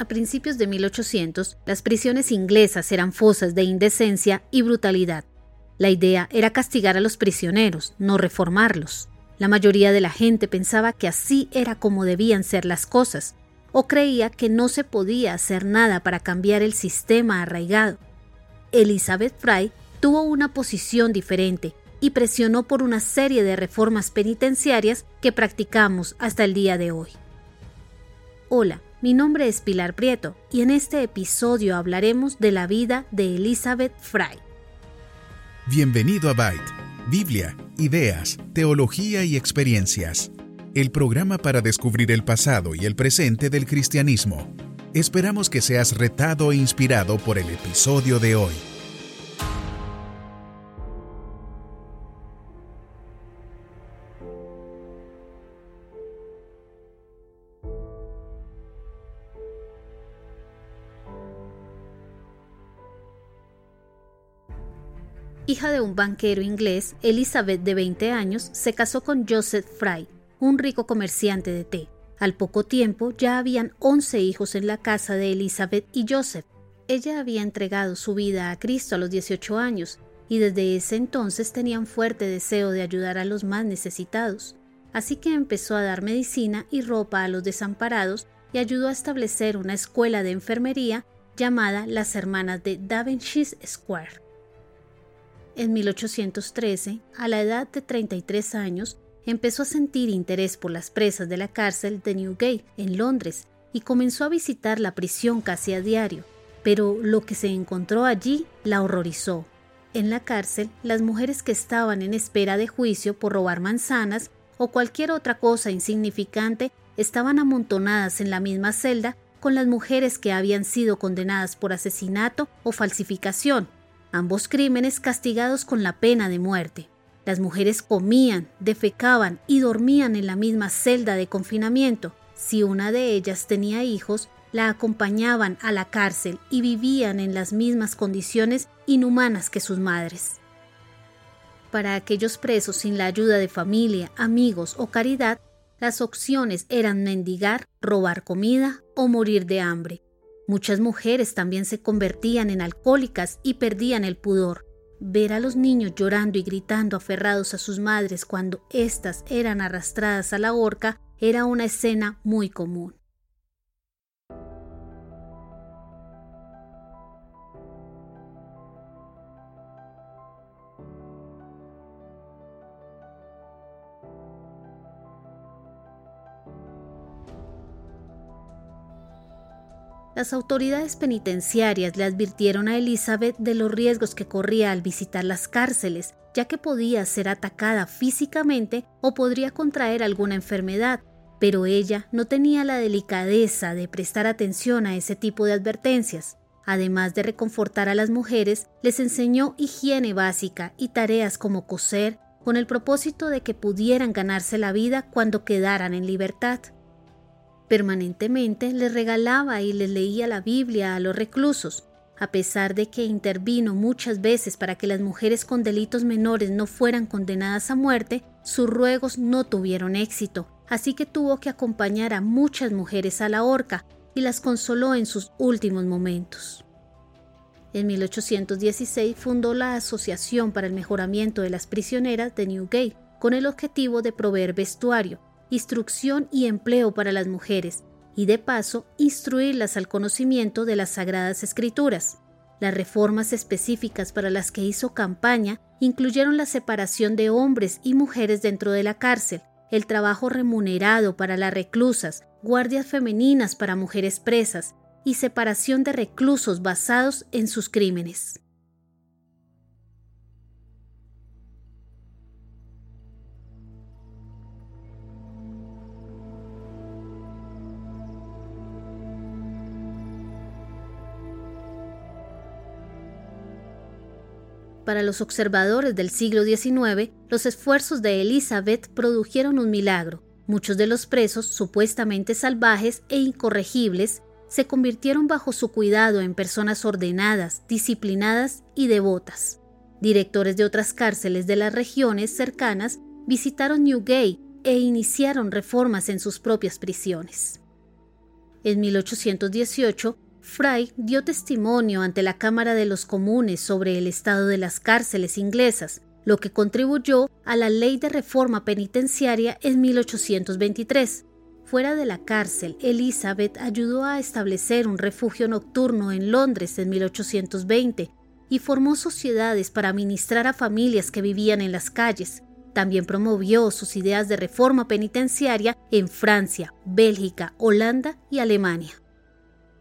A principios de 1800, las prisiones inglesas eran fosas de indecencia y brutalidad. La idea era castigar a los prisioneros, no reformarlos. La mayoría de la gente pensaba que así era como debían ser las cosas, o creía que no se podía hacer nada para cambiar el sistema arraigado. Elizabeth Fry tuvo una posición diferente y presionó por una serie de reformas penitenciarias que practicamos hasta el día de hoy. Hola, mi nombre es Pilar Prieto y en este episodio hablaremos de la vida de Elizabeth Fry. Bienvenido a Byte, Biblia, ideas, teología y experiencias, el programa para descubrir el pasado y el presente del cristianismo. Esperamos que seas retado e inspirado por el episodio de hoy. Hija de un banquero inglés, Elizabeth, de 20 años, se casó con Joseph Fry, un rico comerciante de té. Al poco tiempo ya habían 11 hijos en la casa de Elizabeth y Joseph. Ella había entregado su vida a Cristo a los 18 años y desde ese entonces tenía un fuerte deseo de ayudar a los más necesitados. Así que empezó a dar medicina y ropa a los desamparados y ayudó a establecer una escuela de enfermería llamada las Hermanas de Daventshire Square. En 1813, a la edad de 33 años, empezó a sentir interés por las presas de la cárcel de Newgate, en Londres, y comenzó a visitar la prisión casi a diario. Pero lo que se encontró allí la horrorizó. En la cárcel, las mujeres que estaban en espera de juicio por robar manzanas o cualquier otra cosa insignificante estaban amontonadas en la misma celda con las mujeres que habían sido condenadas por asesinato o falsificación, ambos crímenes castigados con la pena de muerte. Las mujeres comían, defecaban y dormían en la misma celda de confinamiento. Si una de ellas tenía hijos, la acompañaban a la cárcel y vivían en las mismas condiciones inhumanas que sus madres. Para aquellos presos sin la ayuda de familia, amigos o caridad, las opciones eran mendigar, robar comida o morir de hambre. Muchas mujeres también se convertían en alcohólicas y perdían el pudor. Ver a los niños llorando y gritando aferrados a sus madres cuando éstas eran arrastradas a la horca era una escena muy común. Las autoridades penitenciarias le advirtieron a Elizabeth de los riesgos que corría al visitar las cárceles, ya que podía ser atacada físicamente o podría contraer alguna enfermedad, pero ella no tenía la delicadeza de prestar atención a ese tipo de advertencias. Además de reconfortar a las mujeres, les enseñó higiene básica y tareas como coser, con el propósito de que pudieran ganarse la vida cuando quedaran en libertad. Permanentemente les regalaba y les leía la Biblia a los reclusos, a pesar de que intervino muchas veces para que las mujeres con delitos menores no fueran condenadas a muerte, sus ruegos no tuvieron éxito, así que tuvo que acompañar a muchas mujeres a la horca y las consoló en sus últimos momentos. En 1816 fundó la Asociación para el Mejoramiento de las Prisioneras de Newgate, con el objetivo de proveer vestuario, instrucción y empleo para las mujeres, y de paso instruirlas al conocimiento de las sagradas escrituras. Las reformas específicas para las que hizo campaña incluyeron la separación de hombres y mujeres dentro de la cárcel, el trabajo remunerado para las reclusas, guardias femeninas para mujeres presas y separación de reclusos basados en sus crímenes. Para los observadores del siglo XIX, los esfuerzos de Elizabeth produjeron un milagro. Muchos de los presos, supuestamente salvajes e incorregibles, se convirtieron bajo su cuidado en personas ordenadas, disciplinadas y devotas. Directores de otras cárceles de las regiones cercanas visitaron Newgate e iniciaron reformas en sus propias prisiones. En 1818, Fry dio testimonio ante la Cámara de los Comunes sobre el estado de las cárceles inglesas, lo que contribuyó a la Ley de Reforma Penitenciaria en 1823. Fuera de la cárcel, Elizabeth ayudó a establecer un refugio nocturno en Londres en 1820 y formó sociedades para administrar a familias que vivían en las calles. También promovió sus ideas de reforma penitenciaria en Francia, Bélgica, Holanda y Alemania.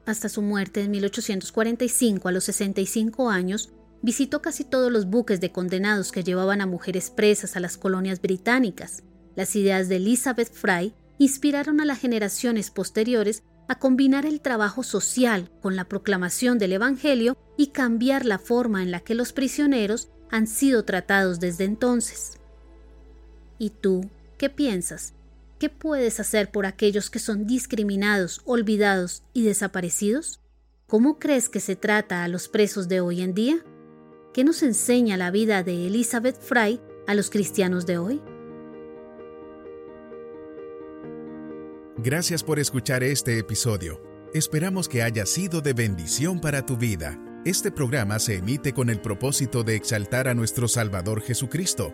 Hasta su muerte en 1845 a los 65 años, visitó casi todos los buques de condenados que llevaban a mujeres presas a las colonias británicas. Las ideas de Elizabeth Fry inspiraron a las generaciones posteriores a combinar el trabajo social con la proclamación del Evangelio y cambiar la forma en la que los prisioneros han sido tratados desde entonces. ¿Y tú qué piensas? ¿Qué puedes hacer por aquellos que son discriminados, olvidados y desaparecidos? ¿Cómo crees que se trata a los presos de hoy en día? ¿Qué nos enseña la vida de Elizabeth Fry a los cristianos de hoy? Gracias por escuchar este episodio. Esperamos que haya sido de bendición para tu vida. Este programa se emite con el propósito de exaltar a nuestro Salvador Jesucristo,